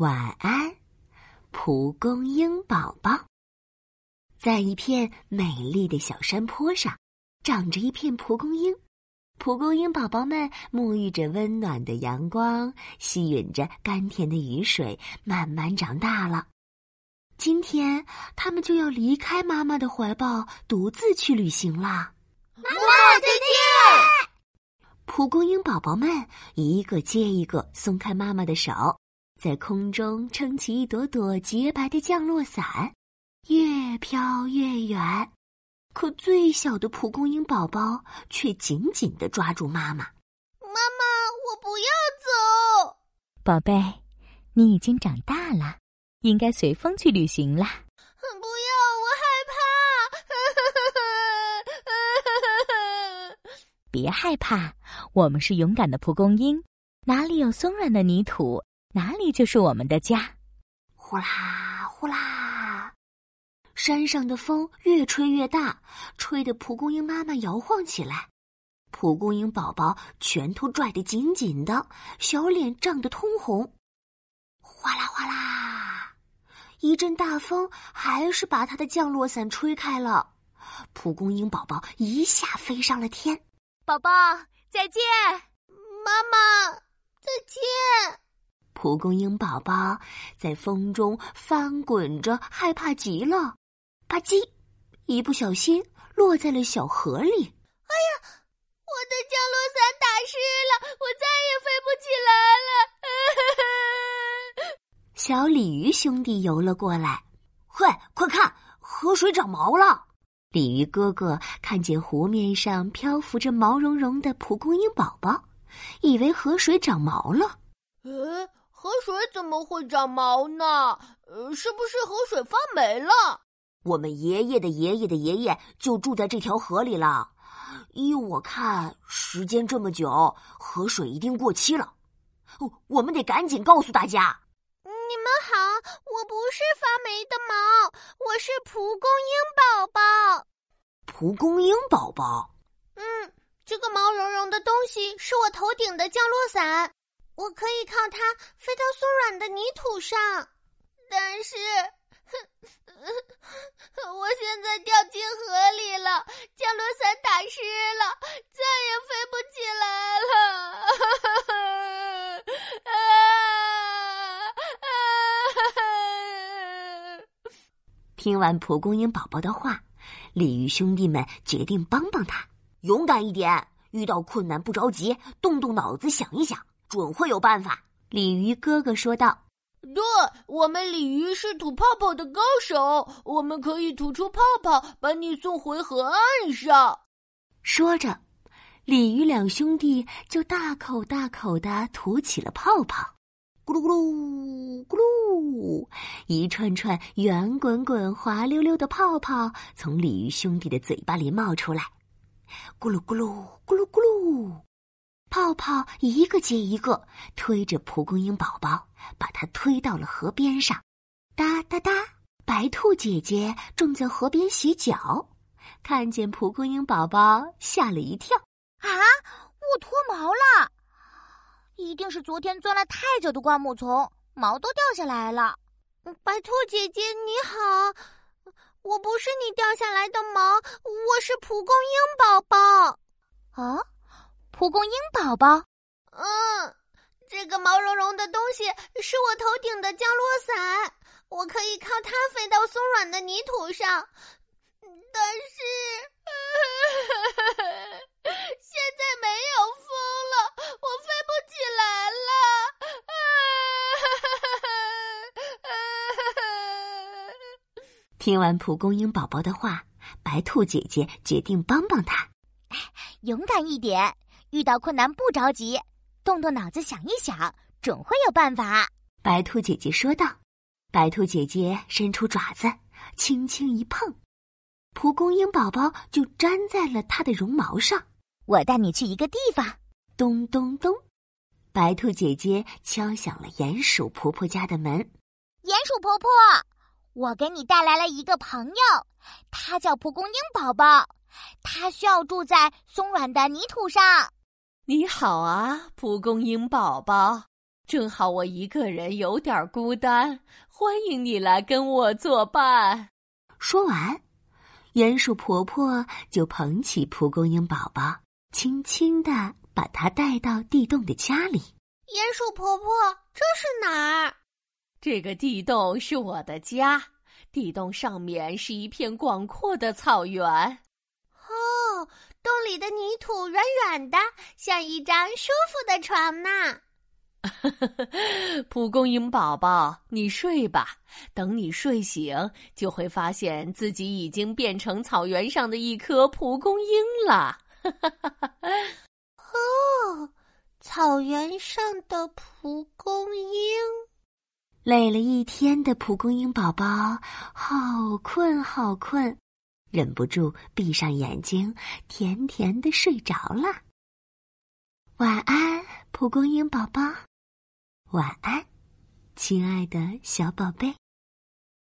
晚安，蒲公英宝宝。在一片美丽的小山坡上，长着一片蒲公英。蒲公英宝宝们沐浴着温暖的阳光，吸吮着甘甜的雨水，慢慢长大了。今天，他们就要离开妈妈的怀抱，独自去旅行啦。妈妈，再见！蒲公英宝宝们一个接一个松开妈妈的手。在空中撑起一朵朵洁白的降落伞，越飘越远。可最小的蒲公英宝宝却紧紧的抓住妈妈。妈妈，我不要走！宝贝，你已经长大了，应该随风去旅行啦。不要，我害怕。别害怕，我们是勇敢的蒲公英，哪里有松软的泥土？哪里就是我们的家？呼啦呼啦，山上的风越吹越大，吹得蒲公英妈妈摇晃起来。蒲公英宝宝拳头拽得紧紧的，小脸涨得通红。哗啦哗啦，一阵大风还是把他的降落伞吹开了。蒲公英宝宝一下飞上了天。宝宝再见，妈妈再见。蒲公英宝宝在风中翻滚着，害怕极了。吧唧，一不小心落在了小河里。哎呀，我的降落伞打湿了，我再也飞不起来了。小鲤鱼兄弟游了过来，嘿，快看，河水长毛了！鲤鱼哥哥看见湖面上漂浮着毛茸茸的蒲公英宝宝，以为河水长毛了。呃。河水怎么会长毛呢？呃，是不是河水发霉了？我们爷爷的爷爷的爷爷就住在这条河里了。依我看，时间这么久，河水一定过期了。我们得赶紧告诉大家。你们好，我不是发霉的毛，我是蒲公英宝宝。蒲公英宝宝。嗯，这个毛茸茸的东西是我头顶的降落伞。我可以靠它飞到松软的泥土上，但是，我现在掉进河里了，降落伞打湿了，再也飞不起来了。听完蒲公英宝宝的话，鲤鱼兄弟们决定帮帮他，勇敢一点，遇到困难不着急，动动脑子想一想。准会有办法，鲤鱼哥哥说道：“对，我们鲤鱼是吐泡泡的高手，我们可以吐出泡泡，把你送回河岸上。”说着，鲤鱼两兄弟就大口大口的吐起了泡泡，咕噜咕噜咕噜，一串串圆滚滚、滑溜溜的泡泡从鲤鱼兄弟的嘴巴里冒出来，咕噜咕噜咕噜咕噜。泡泡一个接一个推着蒲公英宝宝，把它推到了河边上。哒哒哒！白兔姐姐正在河边洗脚，看见蒲公英宝宝，吓了一跳。啊！我脱毛了，一定是昨天钻了太久的灌木丛，毛都掉下来了。白兔姐姐你好，我不是你掉下来的毛，我是蒲公英宝宝。啊？蒲公英宝宝，嗯，这个毛茸茸的东西是我头顶的降落伞，我可以靠它飞到松软的泥土上。但是现在没有风了，我飞不起来了。听完蒲公英宝宝的话，白兔姐姐决定帮帮他，勇敢一点。遇到困难不着急，动动脑子想一想，准会有办法。白兔姐姐说道。白兔姐姐伸出爪子，轻轻一碰，蒲公英宝宝就粘在了它的绒毛上。我带你去一个地方。咚咚咚，白兔姐姐敲响了鼹鼠婆婆家的门。鼹鼠婆婆，我给你带来了一个朋友，他叫蒲公英宝宝，他需要住在松软的泥土上。你好啊，蒲公英宝宝，正好我一个人有点孤单，欢迎你来跟我作伴。说完，鼹鼠婆婆就捧起蒲公英宝宝，轻轻的把它带到地洞的家里。鼹鼠婆婆，这是哪儿？这个地洞是我的家，地洞上面是一片广阔的草原。哦，洞里的泥土软软的，像一张舒服的床呢。蒲公英宝宝，你睡吧。等你睡醒，就会发现自己已经变成草原上的一颗蒲公英了。哦，草原上的蒲公英。累了一天的蒲公英宝宝，好困好困，忍不住闭上眼睛，甜甜的睡着了。晚安，蒲公英宝宝。晚安，亲爱的小宝贝。